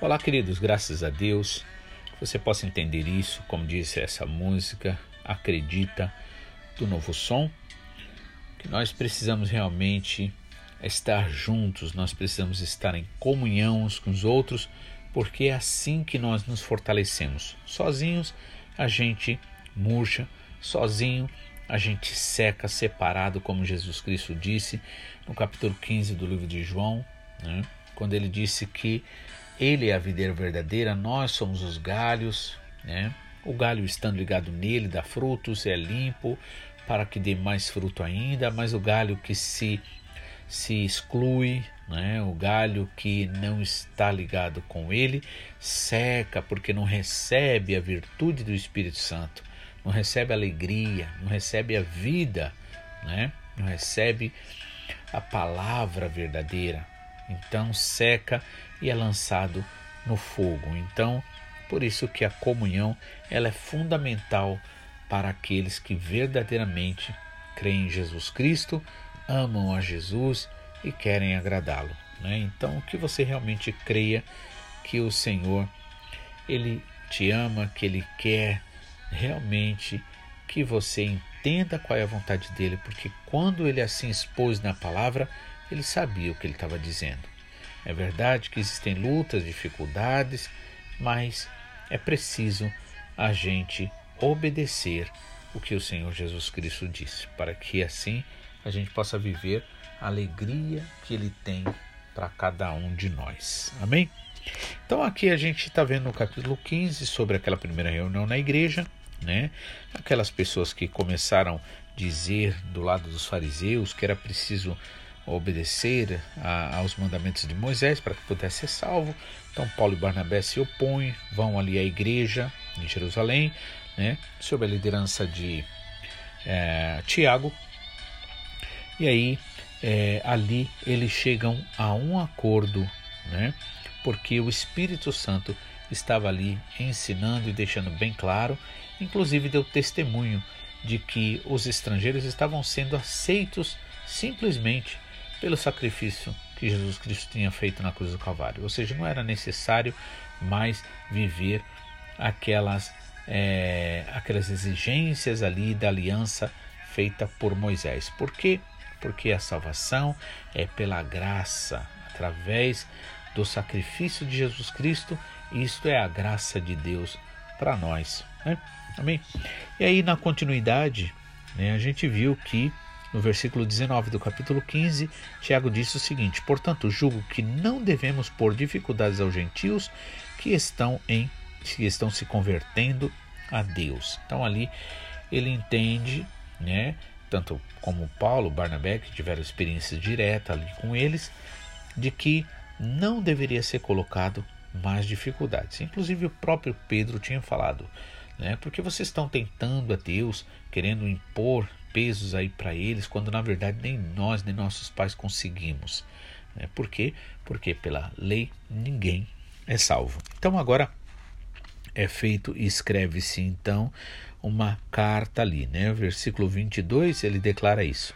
Olá, queridos, graças a Deus você possa entender isso, como disse essa música, acredita do novo som, que nós precisamos realmente estar juntos, nós precisamos estar em comunhão uns com os outros, porque é assim que nós nos fortalecemos. Sozinhos a gente murcha, sozinho a gente seca, separado, como Jesus Cristo disse no capítulo 15 do livro de João, né? quando ele disse que ele é a videira verdadeira, nós somos os galhos, né? O galho estando ligado nele dá frutos, é limpo para que dê mais fruto ainda, mas o galho que se se exclui, né? O galho que não está ligado com ele seca porque não recebe a virtude do Espírito Santo, não recebe a alegria, não recebe a vida, né? Não recebe a palavra verdadeira. Então seca e é lançado no fogo. Então, por isso que a comunhão ela é fundamental para aqueles que verdadeiramente creem em Jesus Cristo, amam a Jesus e querem agradá-lo. Né? Então, que você realmente creia que o Senhor ele te ama, que ele quer realmente que você entenda qual é a vontade dele, porque quando ele assim expôs na palavra, ele sabia o que ele estava dizendo. É verdade que existem lutas, dificuldades, mas é preciso a gente obedecer o que o Senhor Jesus Cristo disse, para que assim a gente possa viver a alegria que Ele tem para cada um de nós. Amém? Então aqui a gente está vendo no capítulo 15 sobre aquela primeira reunião na igreja, né? Aquelas pessoas que começaram a dizer do lado dos fariseus que era preciso obedecer a, aos mandamentos de Moisés para que pudesse ser salvo. Então Paulo e Barnabé se opõem, vão ali à igreja em Jerusalém, né, sob a liderança de é, Tiago. E aí é, ali eles chegam a um acordo, né, porque o Espírito Santo estava ali ensinando e deixando bem claro, inclusive deu testemunho de que os estrangeiros estavam sendo aceitos simplesmente pelo sacrifício que Jesus Cristo tinha feito na cruz do Calvário. Ou seja, não era necessário mais viver aquelas, é, aquelas exigências ali da aliança feita por Moisés. Por quê? Porque a salvação é pela graça, através do sacrifício de Jesus Cristo. Isto é a graça de Deus para nós. Né? Amém? E aí, na continuidade, né, a gente viu que no versículo 19 do capítulo 15, Tiago disse o seguinte: Portanto, julgo que não devemos pôr dificuldades aos gentios que estão em que estão se convertendo a Deus. Então ali ele entende, né, tanto como Paulo, Barnabé, que tiveram experiência direta ali com eles, de que não deveria ser colocado mais dificuldades. Inclusive o próprio Pedro tinha falado, né? Porque vocês estão tentando a Deus, querendo impor pesos aí para eles, quando na verdade nem nós, nem nossos pais conseguimos. Né? Por quê? Porque pela lei ninguém é salvo. Então agora é feito e escreve-se então uma carta ali, né? Versículo 22 ele declara isso.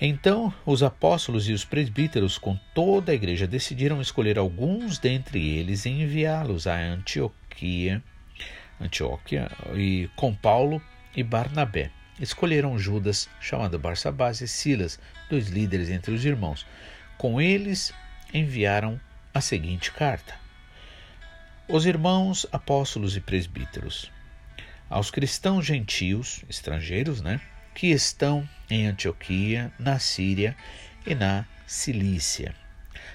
Então os apóstolos e os presbíteros com toda a igreja decidiram escolher alguns dentre eles e enviá-los a Antioquia, Antioquia e com Paulo e Barnabé escolheram Judas, chamado Barsabás, e Silas, dois líderes entre os irmãos. Com eles enviaram a seguinte carta: Os irmãos apóstolos e presbíteros, aos cristãos gentios, estrangeiros, né, que estão em Antioquia, na Síria e na Cilícia.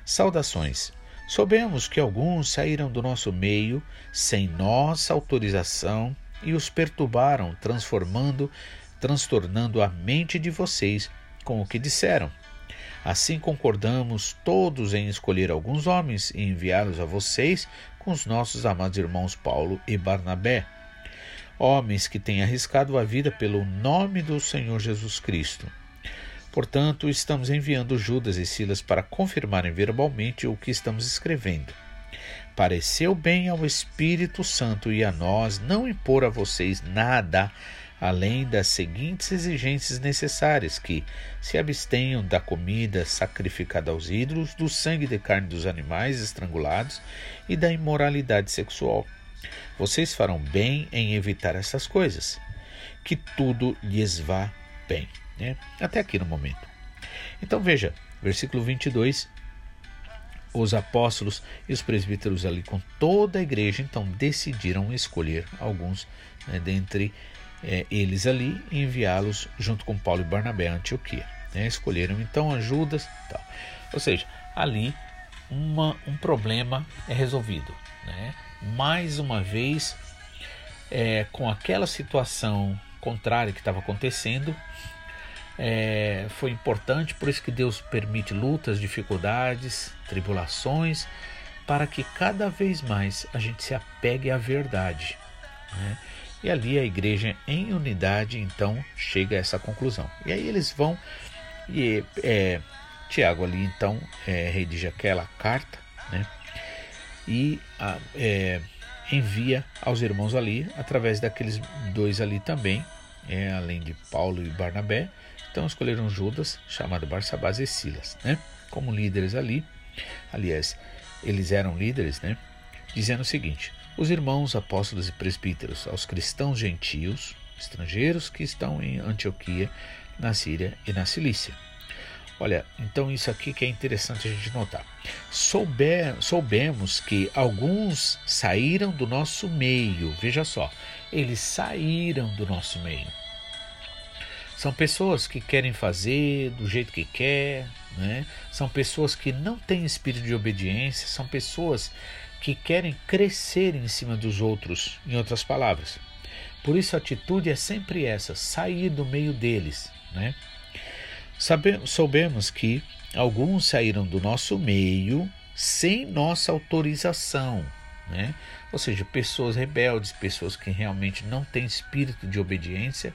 Saudações. Soubemos que alguns saíram do nosso meio sem nossa autorização e os perturbaram, transformando transtornando a mente de vocês com o que disseram. Assim concordamos todos em escolher alguns homens e enviá-los a vocês com os nossos amados irmãos Paulo e Barnabé, homens que têm arriscado a vida pelo nome do Senhor Jesus Cristo. Portanto, estamos enviando Judas e Silas para confirmarem verbalmente o que estamos escrevendo. Pareceu bem ao Espírito Santo e a nós não impor a vocês nada além das seguintes exigências necessárias: que se abstenham da comida sacrificada aos ídolos, do sangue de carne dos animais estrangulados e da imoralidade sexual. Vocês farão bem em evitar essas coisas, que tudo lhes vá bem. Né? Até aqui no momento. Então veja, versículo 22 os apóstolos e os presbíteros ali com toda a igreja então decidiram escolher alguns né, dentre é, eles ali e enviá-los junto com Paulo e Barnabé a Antioquia. Né? Escolheram então Judas, tal. ou seja, ali uma, um problema é resolvido. Né? Mais uma vez, é, com aquela situação contrária que estava acontecendo, é, foi importante, por isso que Deus permite lutas, dificuldades, tribulações, para que cada vez mais a gente se apegue à verdade. Né? E ali a igreja em unidade então chega a essa conclusão. E aí eles vão e é, Tiago ali então é, redige aquela carta, né? E a, é, envia aos irmãos ali através daqueles dois ali também, é, além de Paulo e Barnabé. Então escolheram Judas, chamado Barsabás e Silas, né? Como líderes ali. Aliás, eles eram líderes, né? Dizendo o seguinte: os irmãos apóstolos e presbíteros, aos cristãos gentios, estrangeiros que estão em Antioquia, na Síria e na Cilícia. Olha, então isso aqui que é interessante a gente notar. Souber, soubemos que alguns saíram do nosso meio, veja só, eles saíram do nosso meio. São pessoas que querem fazer do jeito que quer, né? são pessoas que não têm espírito de obediência, são pessoas que querem crescer em cima dos outros, em outras palavras. Por isso a atitude é sempre essa, sair do meio deles. Né? Sabe, soubemos que alguns saíram do nosso meio sem nossa autorização. Né? Ou seja, pessoas rebeldes, pessoas que realmente não têm espírito de obediência.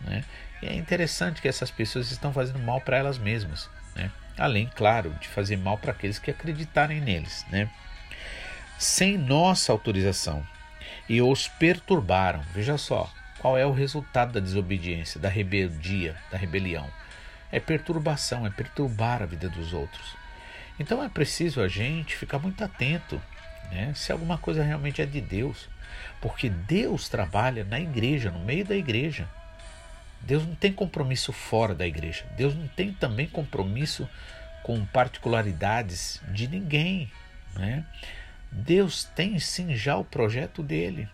Né? E é interessante que essas pessoas estão fazendo mal para elas mesmas. Né? Além, claro, de fazer mal para aqueles que acreditarem neles. Né? Sem nossa autorização e os perturbaram. Veja só, qual é o resultado da desobediência, da rebeldia, da rebelião? É perturbação, é perturbar a vida dos outros. Então é preciso a gente ficar muito atento né, se alguma coisa realmente é de Deus, porque Deus trabalha na igreja, no meio da igreja. Deus não tem compromisso fora da igreja. Deus não tem também compromisso com particularidades de ninguém. Né? Deus tem sim já o projeto dele.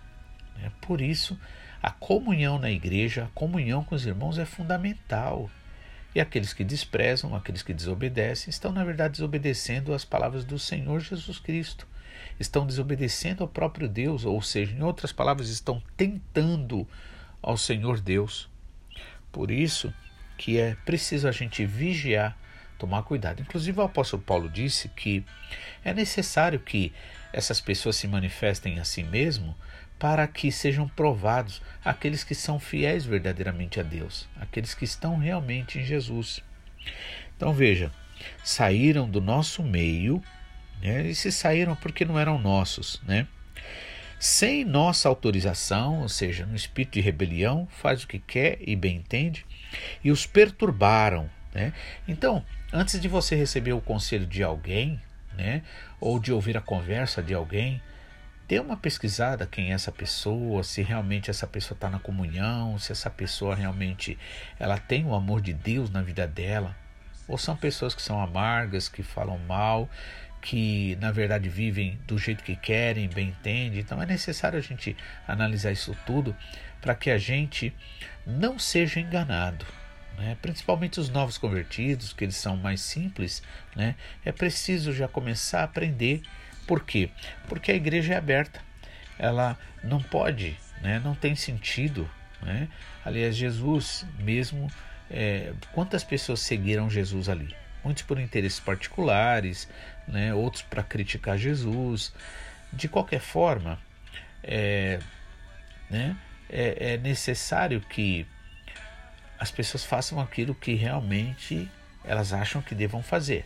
É por isso, a comunhão na igreja, a comunhão com os irmãos é fundamental. E aqueles que desprezam, aqueles que desobedecem, estão na verdade desobedecendo às palavras do Senhor Jesus Cristo. Estão desobedecendo ao próprio Deus, ou seja, em outras palavras, estão tentando ao Senhor Deus. Por isso que é preciso a gente vigiar, tomar cuidado. Inclusive o apóstolo Paulo disse que é necessário que essas pessoas se manifestem a si mesmo para que sejam provados aqueles que são fiéis verdadeiramente a Deus, aqueles que estão realmente em Jesus. Então veja, saíram do nosso meio, né, e se saíram porque não eram nossos, né? Sem nossa autorização, ou seja, no espírito de rebelião, faz o que quer e bem entende, e os perturbaram. Né? Então, antes de você receber o conselho de alguém, né? ou de ouvir a conversa de alguém, dê uma pesquisada quem é essa pessoa, se realmente essa pessoa está na comunhão, se essa pessoa realmente ela tem o amor de Deus na vida dela, ou são pessoas que são amargas, que falam mal, que na verdade vivem do jeito que querem, bem entende. Então é necessário a gente analisar isso tudo para que a gente não seja enganado né? principalmente os novos convertidos, que eles são mais simples, né? é preciso já começar a aprender. Por quê? Porque a igreja é aberta, ela não pode, né? não tem sentido. Né? Aliás, Jesus mesmo, é, quantas pessoas seguiram Jesus ali? Muitos por interesses particulares, né? outros para criticar Jesus. De qualquer forma, é, né? é, é necessário que as pessoas façam aquilo que realmente elas acham que devam fazer.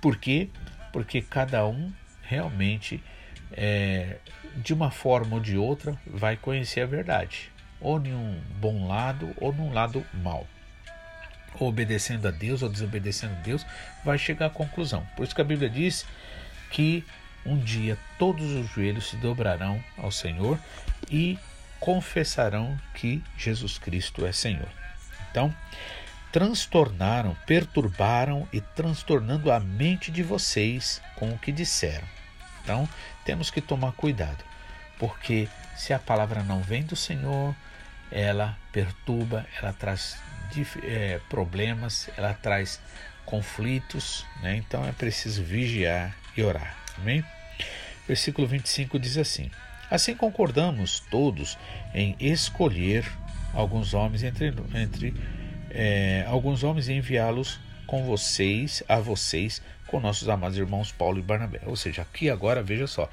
Por quê? Porque cada um realmente, é, de uma forma ou de outra, vai conhecer a verdade. ou em um bom lado ou num lado mau. Ou obedecendo a Deus ou desobedecendo a Deus, vai chegar à conclusão. Por isso que a Bíblia diz que um dia todos os joelhos se dobrarão ao Senhor e confessarão que Jesus Cristo é Senhor. Então, transtornaram, perturbaram e transtornando a mente de vocês com o que disseram. Então, temos que tomar cuidado, porque se a palavra não vem do Senhor, ela perturba, ela traz é, problemas, ela traz conflitos, né? então é preciso vigiar e orar. Amém? Versículo 25 diz assim: Assim concordamos todos em escolher alguns homens entre, entre é, alguns homens e enviá-los com vocês, a vocês, com nossos amados irmãos Paulo e Barnabé. Ou seja, aqui agora, veja só,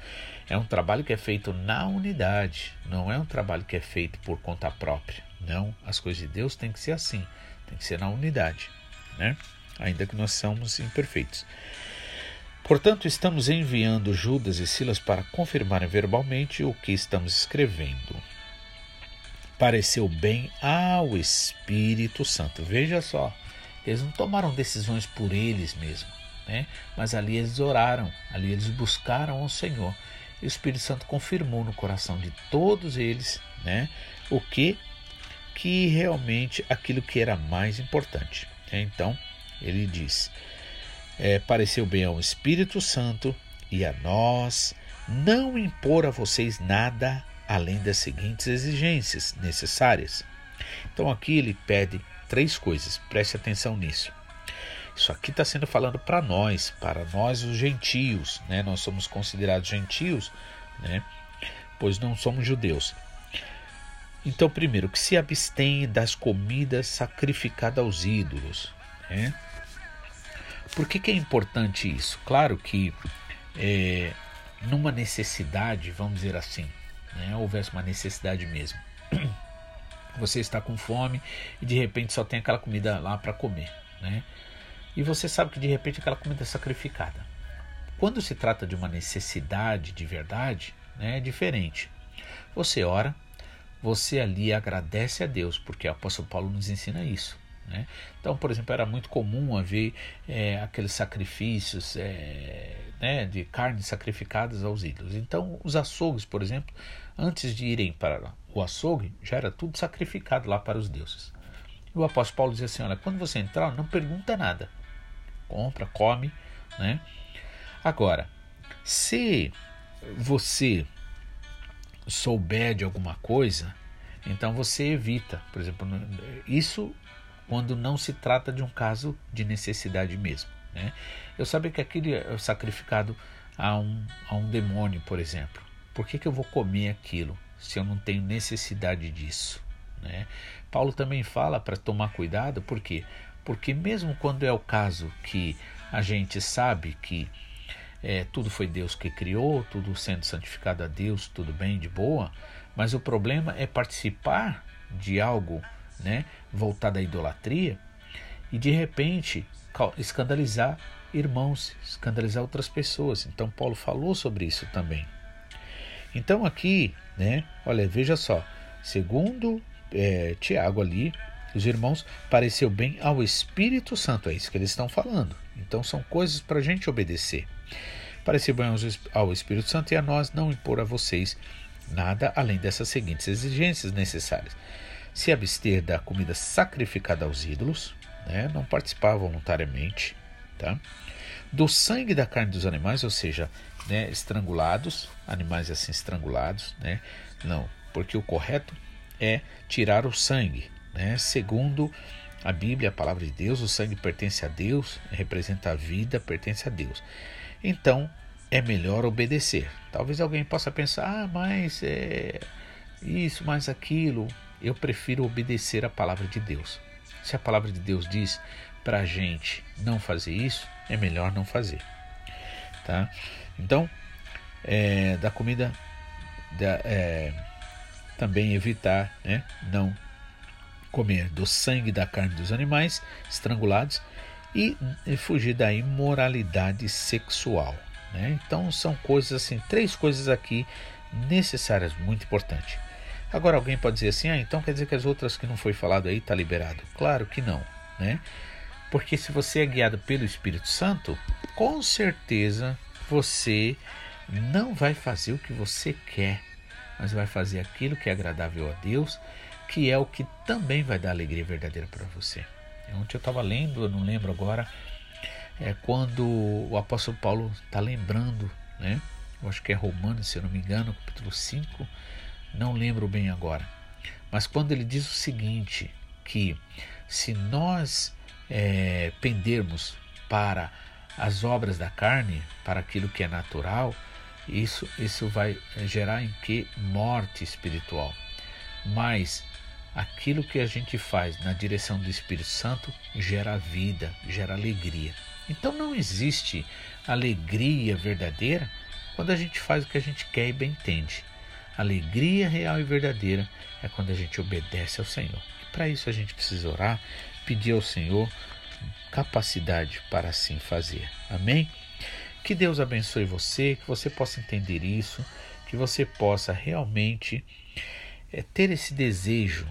é um trabalho que é feito na unidade, não é um trabalho que é feito por conta própria. Não, as coisas de Deus têm que ser assim, tem que ser na unidade, né? Ainda que nós somos imperfeitos. Portanto, estamos enviando Judas e Silas para confirmarem verbalmente o que estamos escrevendo. Pareceu bem ao Espírito Santo. Veja só, eles não tomaram decisões por eles mesmos, né? mas ali eles oraram, ali eles buscaram o Senhor. E o Espírito Santo confirmou no coração de todos eles né? o que, que realmente aquilo que era mais importante. Então, ele diz: é, pareceu bem ao Espírito Santo e a nós não impor a vocês nada além das seguintes exigências necessárias. Então aqui ele pede três coisas, preste atenção nisso. Isso aqui está sendo falando para nós, para nós os gentios, né? Nós somos considerados gentios, né? Pois não somos judeus. Então, primeiro, que se abstém das comidas sacrificadas aos ídolos, né? Por que, que é importante isso? Claro que é, numa necessidade, vamos dizer assim, né, houvesse uma necessidade mesmo. Você está com fome e de repente só tem aquela comida lá para comer, né? E você sabe que de repente aquela comida é sacrificada. Quando se trata de uma necessidade de verdade, né, é diferente. Você ora, você ali agradece a Deus, porque o apóstolo Paulo nos ensina isso. Né? Então, por exemplo, era muito comum haver é, aqueles sacrifícios é, né, de carnes sacrificadas aos ídolos. Então, os açougues, por exemplo, antes de irem para o açougue, já era tudo sacrificado lá para os deuses. E o apóstolo Paulo dizia assim: olha, quando você entrar, não pergunta nada, compra, come. Né? Agora, se você souber de alguma coisa, então você evita. Por exemplo, isso quando não se trata de um caso de necessidade mesmo. Né? Eu sabia que aquele é sacrificado a um, a um demônio, por exemplo. Por que, que eu vou comer aquilo se eu não tenho necessidade disso? Né? Paulo também fala para tomar cuidado, por quê? Porque mesmo quando é o caso que a gente sabe que é, tudo foi Deus que criou, tudo sendo santificado a Deus, tudo bem, de boa, mas o problema é participar de algo né, voltada à idolatria e de repente escandalizar irmãos, escandalizar outras pessoas. Então Paulo falou sobre isso também. Então aqui, né, olha, veja só, segundo é, Tiago ali, os irmãos pareceu bem ao Espírito Santo, é isso que eles estão falando. Então são coisas para a gente obedecer. Pareceu bem ao Espírito Santo e a nós não impor a vocês nada além dessas seguintes exigências necessárias se abster da comida sacrificada aos ídolos, né, não participar voluntariamente, tá? do sangue da carne dos animais, ou seja, né, estrangulados, animais assim estrangulados, né? não, porque o correto é tirar o sangue, né? segundo a Bíblia, a palavra de Deus, o sangue pertence a Deus, representa a vida, pertence a Deus. Então, é melhor obedecer. Talvez alguém possa pensar, ah, mas é isso, mais aquilo eu prefiro obedecer a palavra de Deus. Se a palavra de Deus diz para a gente não fazer isso, é melhor não fazer. Tá? Então, é, da comida, da, é, também evitar né, não comer do sangue da carne dos animais estrangulados e, e fugir da imoralidade sexual. Né? Então, são coisas assim, três coisas aqui necessárias, muito importantes Agora alguém pode dizer assim, ah, então quer dizer que as outras que não foi falado aí está liberado? Claro que não, né? Porque se você é guiado pelo Espírito Santo, com certeza você não vai fazer o que você quer, mas vai fazer aquilo que é agradável a Deus, que é o que também vai dar alegria verdadeira para você. Ontem eu estava lendo, eu não lembro agora, é quando o apóstolo Paulo está lembrando, né? Eu acho que é Romanos, se eu não me engano, capítulo 5, não lembro bem agora. Mas quando ele diz o seguinte, que se nós é, pendermos para as obras da carne, para aquilo que é natural, isso, isso vai gerar em que? Morte espiritual. Mas aquilo que a gente faz na direção do Espírito Santo gera vida, gera alegria. Então não existe alegria verdadeira quando a gente faz o que a gente quer e bem entende. Alegria real e verdadeira é quando a gente obedece ao Senhor. E para isso a gente precisa orar, pedir ao Senhor capacidade para assim fazer. Amém? Que Deus abençoe você, que você possa entender isso, que você possa realmente é, ter esse desejo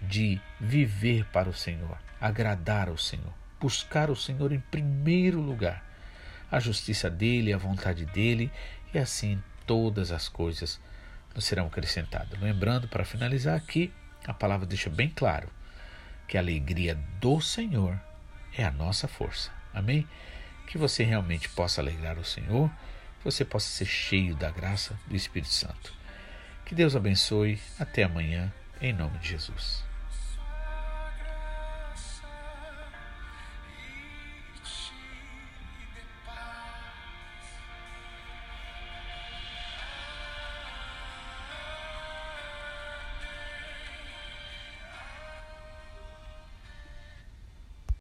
de viver para o Senhor, agradar ao Senhor, buscar o Senhor em primeiro lugar, a justiça dele, a vontade dele, e assim todas as coisas nos serão acrescentadas. Lembrando, para finalizar aqui, a palavra deixa bem claro que a alegria do Senhor é a nossa força. Amém? Que você realmente possa alegrar o Senhor, que você possa ser cheio da graça do Espírito Santo. Que Deus abençoe. Até amanhã, em nome de Jesus.